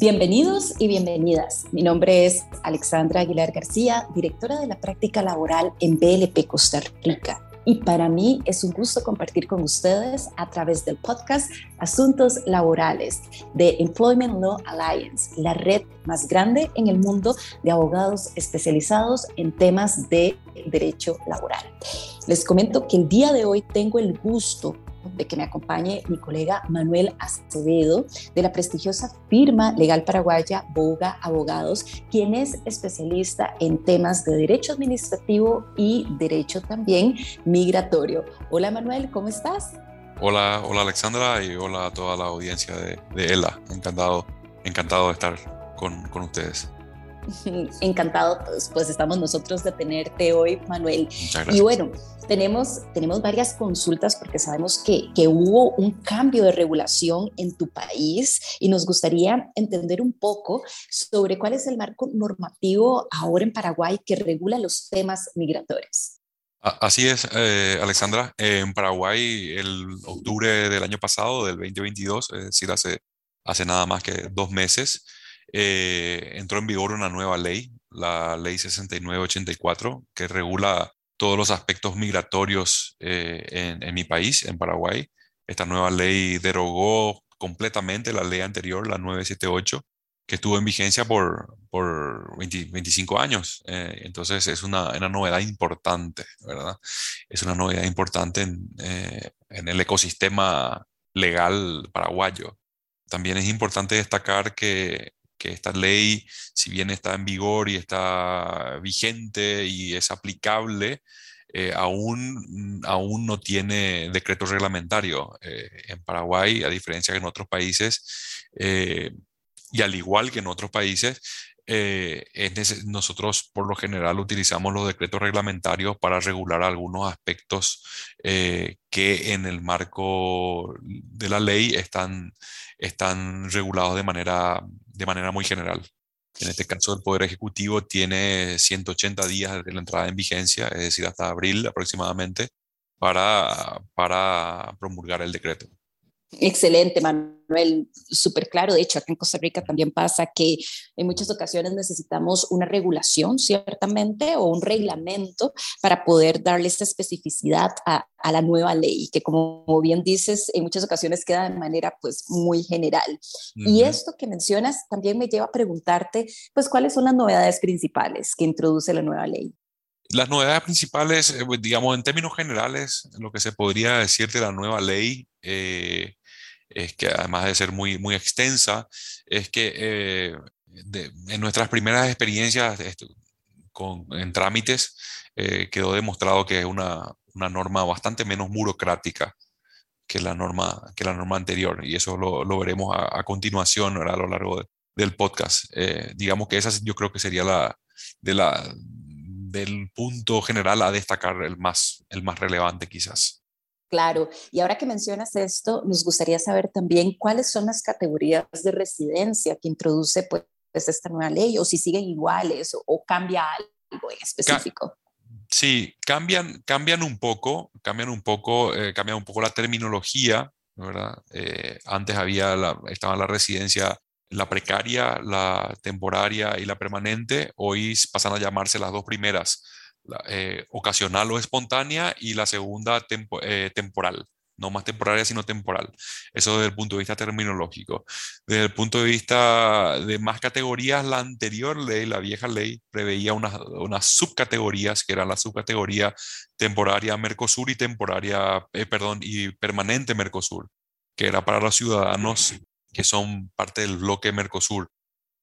Bienvenidos y bienvenidas. Mi nombre es Alexandra Aguilar García, directora de la práctica laboral en BLP Costa Rica. Y para mí es un gusto compartir con ustedes a través del podcast Asuntos Laborales de Employment Law Alliance, la red más grande en el mundo de abogados especializados en temas de derecho laboral. Les comento que el día de hoy tengo el gusto de que me acompañe mi colega Manuel Acevedo de la prestigiosa firma legal paraguaya Boga Abogados, quien es especialista en temas de derecho administrativo y derecho también migratorio. Hola Manuel, ¿cómo estás? Hola, hola Alexandra y hola a toda la audiencia de, ELA. Encantado, encantado de estar con, con ustedes. Encantado, pues, pues, estamos nosotros de tenerte hoy, Manuel. Y bueno, tenemos, tenemos varias consultas porque sabemos que, que, hubo un cambio de regulación en tu país y nos gustaría entender un poco sobre cuál es el marco normativo ahora en Paraguay que regula los temas migratorios. Así es, eh, Alexandra. En Paraguay, el octubre del año pasado, del 2022, es decir, hace, hace nada más que dos meses, eh, entró en vigor una nueva ley, la ley 6984, que regula todos los aspectos migratorios eh, en, mi país, en Paraguay. Esta nueva ley derogó completamente la ley anterior, la 978, que estuvo en vigencia por, por 25 años. Eh, entonces es una, una, novedad importante, ¿verdad? Es una novedad importante en, en el ecosistema legal paraguayo. También es importante destacar que que esta ley, si bien está en vigor y está vigente y es aplicable, eh, aún, aún no tiene decreto reglamentario eh, en Paraguay, a diferencia que en otros países, eh, y al igual que en otros países, nosotros por lo general utilizamos los decretos reglamentarios para regular algunos aspectos que en el marco de la ley están, están regulados de manera de manera muy general. En este caso, el Poder Ejecutivo tiene 180 días desde la entrada en vigencia, es decir, hasta abril aproximadamente, para, para promulgar el decreto. Excelente, Manuel, súper claro. De hecho, acá en Costa Rica también pasa que en muchas ocasiones necesitamos una regulación, ciertamente, o un reglamento para poder darle esta especificidad a, a, la nueva ley, que como bien dices, en muchas ocasiones queda de manera pues muy general. Y esto que mencionas también me lleva a preguntarte, pues, ¿cuáles son las novedades principales que introduce la nueva ley? Las novedades principales, eh, digamos, en términos generales, lo que se podría decir de la nueva ley eh, es que además de ser muy, muy extensa, es que eh, en nuestras primeras experiencias con, en trámites eh, quedó demostrado que es una, una, norma bastante menos burocrática que la norma, que la norma anterior y eso lo, lo veremos a, continuación a lo largo del podcast. Eh, digamos que esa yo creo que sería la, de la, del punto general a destacar el más, el más relevante quizás. Claro, y ahora que mencionas esto, nos gustaría saber también cuáles son las categorías de residencia que introduce pues, esta nueva ley, o si siguen iguales o, cambia algo en específico. Sí, cambian, cambian un poco, cambian un poco, eh, cambian un poco la terminología, ¿verdad? Eh, antes había la, estaba la residencia, la precaria, la temporaria y la permanente, hoy pasan a llamarse las dos primeras eh, ocasional o espontánea y la segunda eh, temporal, no más temporaria sino temporal. Eso desde el punto de vista terminológico. Desde el punto de vista de más categorías, la anterior ley, la vieja ley, preveía unas, unas subcategorías que eran la subcategoría temporaria Mercosur y temporaria, eh, perdón, y permanente Mercosur, que era para los ciudadanos que son parte del bloque Mercosur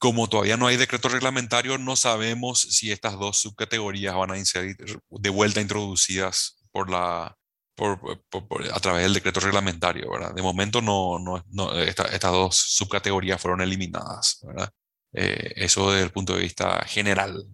como todavía no hay decreto reglamentario, no sabemos si estas dos subcategorías van a ser de vuelta introducidas por la, a través del decreto reglamentario. ¿verdad? De momento, no, no, estas dos subcategorías fueron eliminadas. ¿verdad? Eh, eso desde el punto de vista general.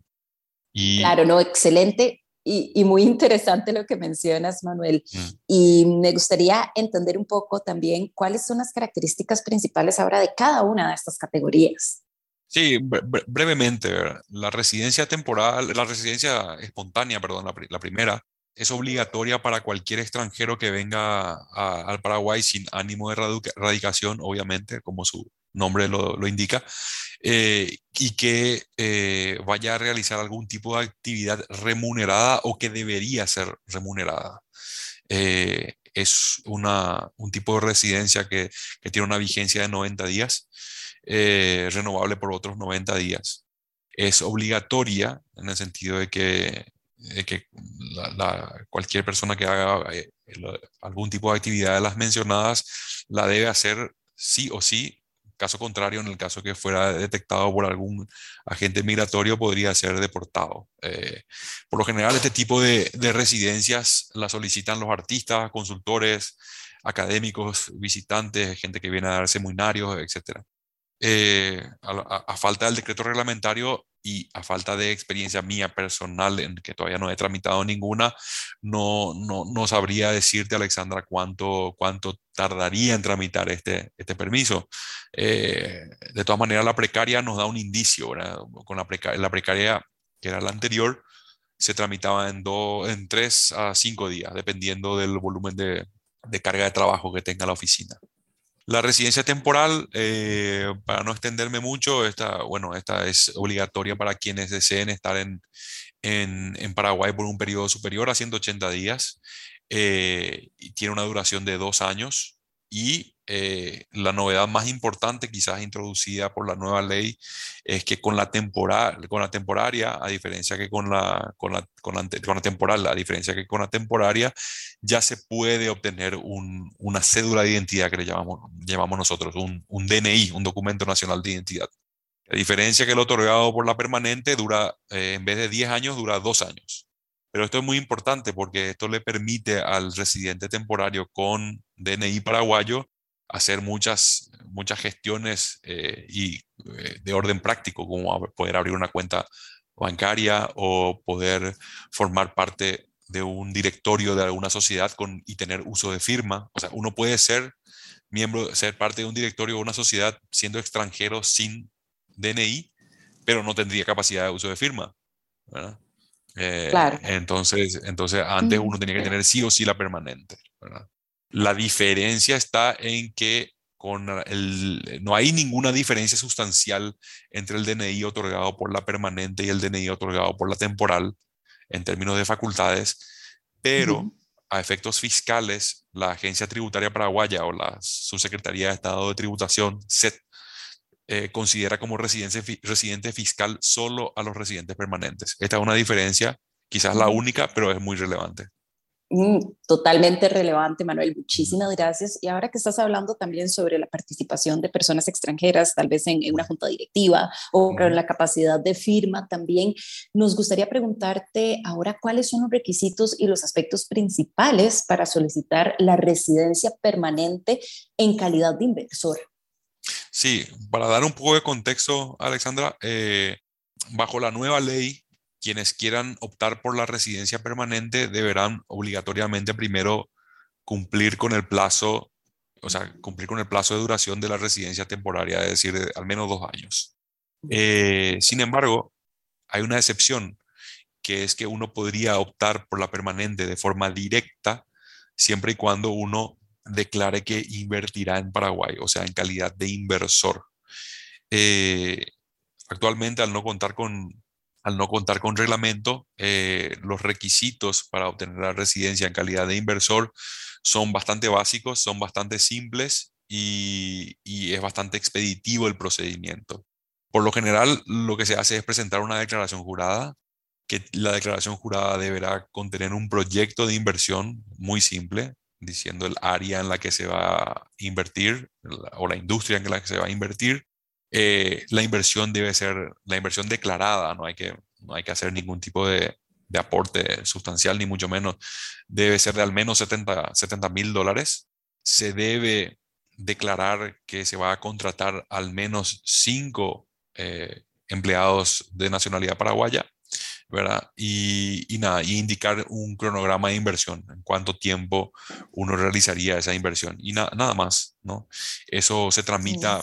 Y, claro, no, excelente. Y, y, muy interesante lo que mencionas, Manuel. Mm. Y me gustaría entender un poco también cuáles son las características principales ahora de cada una de estas categorías. Sí, brevemente, la residencia temporal, la residencia espontánea, perdón, la, primera, es obligatoria para cualquier extranjero que venga al Paraguay sin ánimo de radicación, obviamente, como su nombre lo, indica, eh, y que eh, vaya a realizar algún tipo de actividad remunerada o que debería ser remunerada. Eh, es una, un tipo de residencia que, que, tiene una vigencia de 90 días, renovable por otros 90 días. Es obligatoria en el sentido de que cualquier persona que haga eh, algún tipo de actividad de las mencionadas la debe hacer sí o sí. Caso contrario, en el caso que fuera detectado por algún agente migratorio, podría ser deportado. Eh, por lo general, este tipo de, residencias la solicitan los artistas, consultores, académicos, visitantes, gente que viene a dar seminarios, etc. Eh, a, falta del decreto reglamentario, y a falta de experiencia mía personal, en que todavía no he tramitado ninguna, no, no, no sabría decirte, Alexandra, cuánto, cuánto tardaría en tramitar este, este permiso. Eh, de todas maneras, la precaria nos da un indicio, Con la, precaria, la precaria, que era la anterior, se tramitaba en, dos en tres a cinco días, dependiendo del volumen de carga de trabajo que tenga la oficina. La residencia temporal, eh, para no extenderme mucho, esta, bueno, esta es obligatoria para quienes deseen estar en, en, Paraguay por un periodo superior a 180 días eh, y tiene una duración de dos años y eh, la novedad más importante quizás introducida por la nueva ley es que con la, temporal, con la temporaria, a diferencia que con la, con la, con la, temporal, a diferencia que con la temporaria, ya se puede obtener una cédula de identidad que le llamamos, llamamos nosotros, un, un DNI, un documento nacional de identidad. La diferencia que el otorgado por la permanente dura, eh, en vez de 10 años, dura 2 años. Pero esto es muy importante porque esto le permite al residente temporario con DNI paraguayo hacer muchas, muchas gestiones eh, y, eh, de orden práctico, como poder abrir una cuenta bancaria o poder formar parte de un directorio de alguna sociedad con, y tener uso de firma. O sea, uno puede ser miembro, ser parte de un directorio de una sociedad siendo extranjero sin DNI, pero no tendría capacidad de uso de firma. Eh, claro. Entonces, entonces antes uno tenía que tener sí o sí la permanente. La diferencia está en que con el, no hay ninguna diferencia sustancial entre el DNI otorgado por la permanente y el DNI otorgado por la temporal en términos de facultades, pero a efectos fiscales, la Agencia Tributaria Paraguaya o la Subsecretaría de Estado de Tributación, SET, eh, considera como residente fiscal solo a los residentes permanentes. Esta es una diferencia, quizás la única, pero es muy relevante. Mm, totalmente relevante, Manuel. Muchísimas gracias. Y ahora que estás hablando también sobre la participación de personas extranjeras, tal vez en, una junta directiva o con la capacidad de firma también, nos gustaría preguntarte ahora cuáles son los requisitos y los aspectos principales para solicitar la residencia permanente en calidad de inversor. Sí, para dar un poco de contexto, Alexandra, eh, bajo la nueva ley, quienes quieran optar por la residencia permanente deberán obligatoriamente primero cumplir con el plazo, o sea, cumplir con el plazo de duración de la residencia temporaria, es decir, al menos dos años. Eh, sin embargo, hay una excepción, que es que uno podría optar por la permanente de forma directa siempre y cuando uno declare que invertirá en Paraguay, o sea, en calidad de inversor. Eh, actualmente, al no contar con, al no contar con reglamento, eh, los requisitos para obtener la residencia en calidad de inversor son bastante básicos, son bastante simples y, y es bastante expeditivo el procedimiento. Por lo general, lo que se hace es presentar una declaración jurada, que la declaración jurada deberá contener un proyecto de inversión muy simple, diciendo el área en la que se va a invertir o la industria en la que se va a invertir. Eh, la inversión debe ser la inversión declarada, no hay que, no hay que hacer ningún tipo de, de aporte sustancial, ni mucho menos. Debe ser de al menos 70 mil dólares. Se debe declarar que se va a contratar al menos cinco eh, empleados de nacionalidad paraguaya ¿verdad? Y, y, nada, y indicar un cronograma de inversión, en cuánto tiempo uno realizaría esa inversión y nada más, ¿no? Eso se tramita,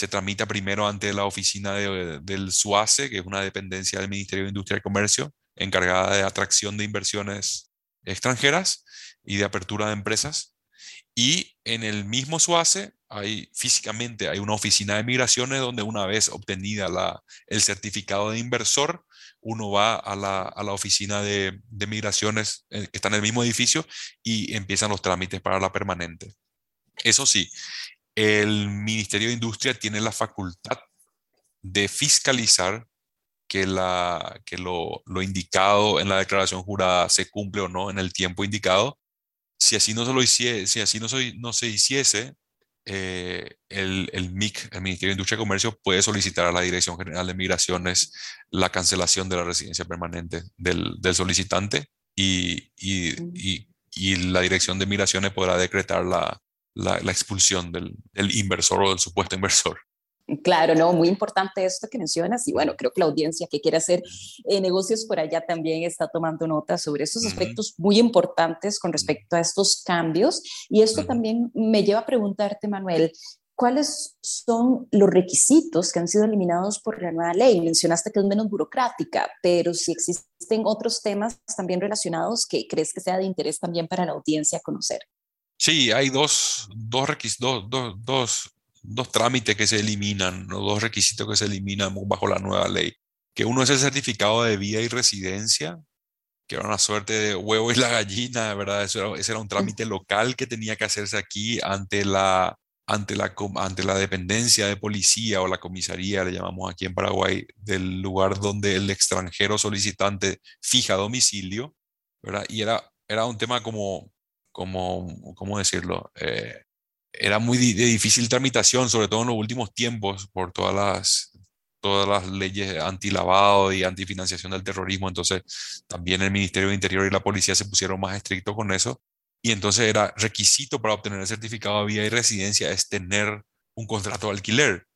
se tramita primero ante la oficina del SUACE, que es una dependencia del Ministerio de Industria y Comercio, encargada de atracción de inversiones extranjeras y de apertura de empresas. Y en el mismo SUACE hay físicamente hay una oficina de migraciones donde una vez obtenida la, el certificado de inversor, uno va a la, a la oficina de, de, migraciones eh, que está en el mismo edificio y empiezan los trámites para la permanente. Eso sí, el Ministerio de Industria tiene la facultad de fiscalizar que, la, que lo, lo, indicado en la declaración jurada se cumple o no en el tiempo indicado. Si así no se, lo hiciese, si así no, soy, no se hiciese, eh, el, el, MIC, el Ministerio de Industria y Comercio, puede solicitar a la Dirección General de Migraciones la cancelación de la residencia permanente del, del solicitante y, y, y, y, la Dirección de Migraciones podrá decretar la, la, la expulsión del, del inversor o del supuesto inversor. Claro, no, muy importante esto que mencionas y bueno, creo que la audiencia que quiere hacer eh, negocios por allá también está tomando nota sobre estos aspectos muy importantes con respecto a estos cambios y esto también me lleva a preguntarte, Manuel, ¿cuáles son los requisitos que han sido eliminados por la nueva ley? Mencionaste que es menos burocrática, pero si existen otros temas también relacionados que crees que sea de interés también para la audiencia conocer. Sí, hay dos, dos, dos, dos, dos dos trámites que se eliminan, ¿no? dos requisitos que se eliminan bajo la nueva ley. Que uno es el certificado de vida y residencia, que era una suerte de huevo y la gallina, ¿verdad? Eso era, ese era un trámite local que tenía que hacerse aquí ante la, ante la, ante la dependencia de policía o la comisaría, le llamamos aquí en Paraguay, del lugar donde el extranjero solicitante fija domicilio, ¿verdad? Y era, era un tema como, como, ¿cómo decirlo? Eh, era muy de difícil tramitación, sobre todo en los últimos tiempos, por todas las, todas las leyes antilavado y antifinanciación del terrorismo. Entonces, también el Ministerio de Interior y la policía se pusieron más estrictos con eso. Y entonces era requisito para obtener el certificado de vía y residencia es tener un contrato de alquiler.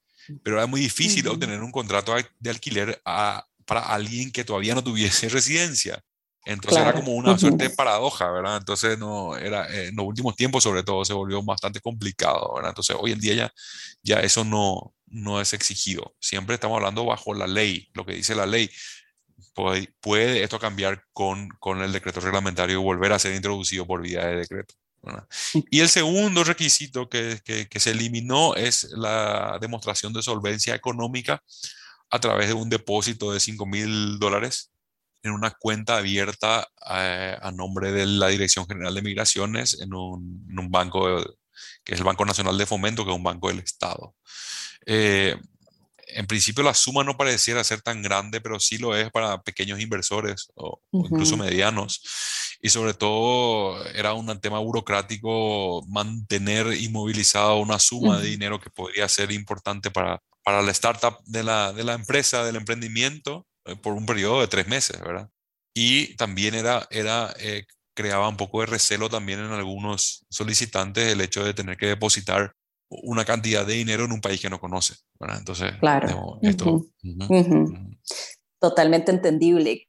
Pero era muy difícil obtener un contrato de alquiler para alguien que todavía no tuviese residencia. Entonces era como una suerte de paradoja, ¿verdad? Entonces no, era, eh, en los últimos tiempos sobre todo se volvió bastante complicado, ¿verdad? Entonces hoy en día ya, ya eso no, no es exigido. Siempre estamos hablando bajo la ley, lo que dice la ley. Puede, puede esto cambiar con, con el decreto reglamentario y volver a ser introducido por vía de decreto. ¿verdad? Y el segundo requisito que, que, que se eliminó es la demostración de solvencia económica a través de un depósito de 5 mil dólares en una cuenta abierta eh, a, nombre de la Dirección General de Migraciones en un, banco que es el Banco Nacional de Fomento, que es un banco del Estado. Eh, en principio la suma no pareciera ser tan grande, pero sí lo es para pequeños inversores o, incluso medianos. Y sobre todo era un tema burocrático mantener inmovilizada una suma de dinero que podría ser importante para, para la startup de la, de la empresa, del emprendimiento, por un periodo de tres meses, ¿verdad? Y también era, era eh, creaba un poco de recelo también en algunos solicitantes el hecho de tener que depositar una cantidad de dinero en un país que no conoce, ¿verdad? Entonces, claro. esto, Totalmente entendible.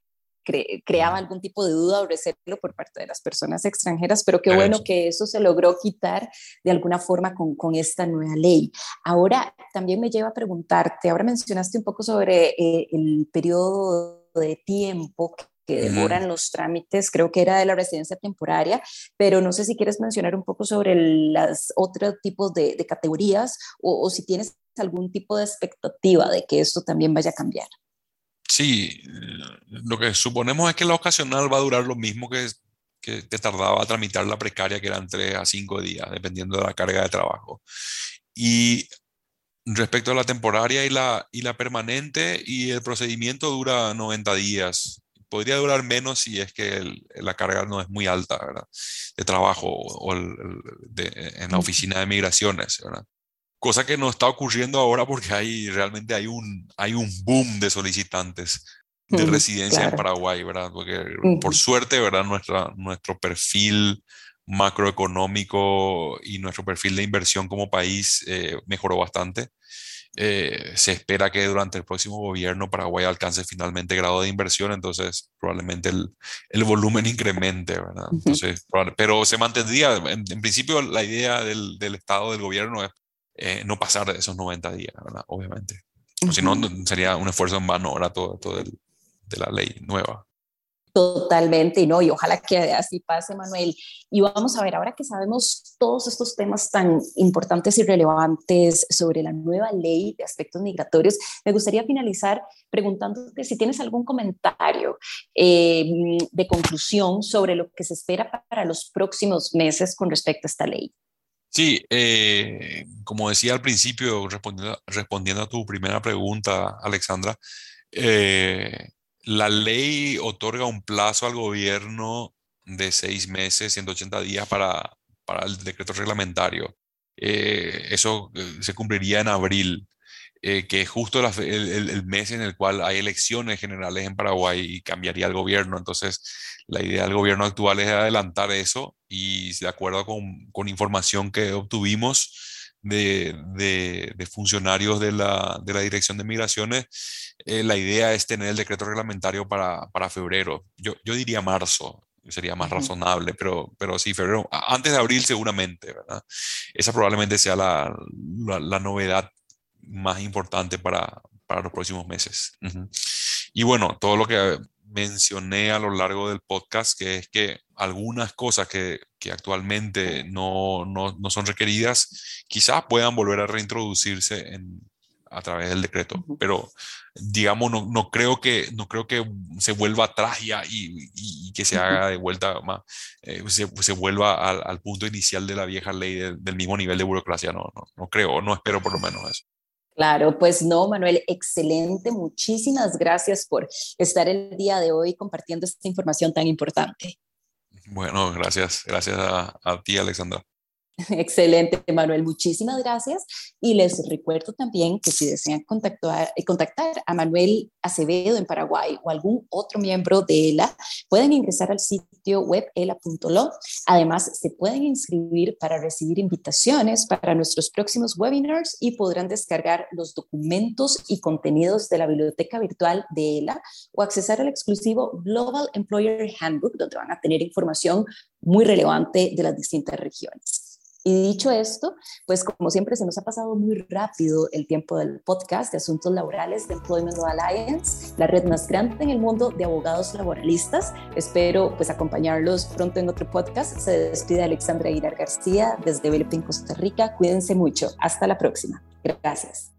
Creaba algún tipo de duda o recelo por parte de las personas extranjeras, pero qué bueno que eso se logró quitar de alguna forma con, con, esta nueva ley. Ahora, también me lleva a preguntarte, ahora mencionaste un poco sobre eh, el periodo de tiempo que demoran los trámites, creo que era de la residencia temporaria, pero no sé si quieres mencionar un poco sobre las otros tipos de, categorías o, si tienes algún tipo de expectativa de que esto también vaya a cambiar. Sí, lo que suponemos es que la ocasional va a durar lo mismo que, que te tardaba a tramitar la precaria, que eran 3 a 5 días, dependiendo de la carga de trabajo. Y respecto a la temporaria y la, y la permanente, y el procedimiento dura 90 días. Podría durar menos si es que la carga no es muy alta, ¿verdad? De trabajo o en la oficina de migraciones, ¿verdad? Cosa que no está ocurriendo ahora porque hay, realmente hay un, hay un boom de solicitantes de residencia en Paraguay, ¿verdad? Porque por suerte, ¿verdad? Nuestra, nuestro perfil macroeconómico y nuestro perfil de inversión como país eh, mejoró bastante. Eh, se espera que durante el próximo gobierno Paraguay alcance finalmente grado de inversión, entonces probablemente el, el volumen incremente, ¿verdad? Entonces, pero se mantendría, en, principio la idea del, del, Estado, del gobierno es eh, no pasar de esos 90 días, ¿verdad? Obviamente. Si no, sería un esfuerzo en vano, ahora todo, todo el, de la ley nueva. Totalmente, y no, y ojalá que así pase, Manuel. Y vamos a ver, ahora que sabemos todos estos temas tan importantes y relevantes sobre la nueva ley de aspectos migratorios, me gustaría finalizar preguntándote si tienes algún comentario eh, de conclusión sobre lo que se espera para los próximos meses con respecto a esta ley. Sí, eh, como decía al principio, respondiendo, respondiendo a tu primera pregunta, Alexandra, eh, la ley otorga un plazo al gobierno de seis meses, 180 días para, para el decreto reglamentario. Eh, eso se cumpliría en abril, eh, que es justo el, mes en el cual hay elecciones generales en Paraguay y cambiaría el gobierno. Entonces, la idea del gobierno actual es adelantar eso y de acuerdo con, con información que obtuvimos, de, funcionarios de la, Dirección de Migraciones, eh, la idea es tener el decreto reglamentario para, febrero. Yo, yo, diría marzo, sería más razonable, pero, pero sí, febrero, antes de abril seguramente, ¿verdad? Esa probablemente sea la, novedad más importante para, los próximos meses. Y bueno, todo lo que mencioné a lo largo del podcast, que es que algunas cosas que, que actualmente no, no, no, son requeridas, quizás puedan volver a reintroducirse en, a través del decreto, pero digamos, no, no, creo, que, no creo que se vuelva atrás ya y, y, que se haga de vuelta más, eh, se, se, vuelva al, al, punto inicial de la vieja ley del mismo nivel de burocracia, no, no, no creo, no espero por lo menos eso. Claro, pues no, Manuel, excelente. Muchísimas gracias por estar el día de hoy compartiendo esta información tan importante. Bueno, gracias. Gracias a, ti, Alexandra. Excelente, Manuel. Muchísimas gracias. Y les recuerdo también que si desean contactar, eh, contactar a Manuel Acevedo en Paraguay o algún otro miembro de ELA, pueden ingresar al sitio web ela.lo. Además, se pueden inscribir para recibir invitaciones para nuestros próximos webinars y podrán descargar los documentos y contenidos de la biblioteca virtual de ELA o accesar al exclusivo Global Employer Handbook, donde van a tener información muy relevante de las distintas regiones. Y dicho esto, pues como siempre se nos ha pasado muy rápido el tiempo del podcast de asuntos laborales de Employment Alliance, la red más grande en el mundo de abogados laboralistas. Espero pues acompañarlos pronto en otro podcast. Se despide Alexandra Aguilar García desde Belpín, Costa Rica. Cuídense mucho. Hasta la próxima. Gracias.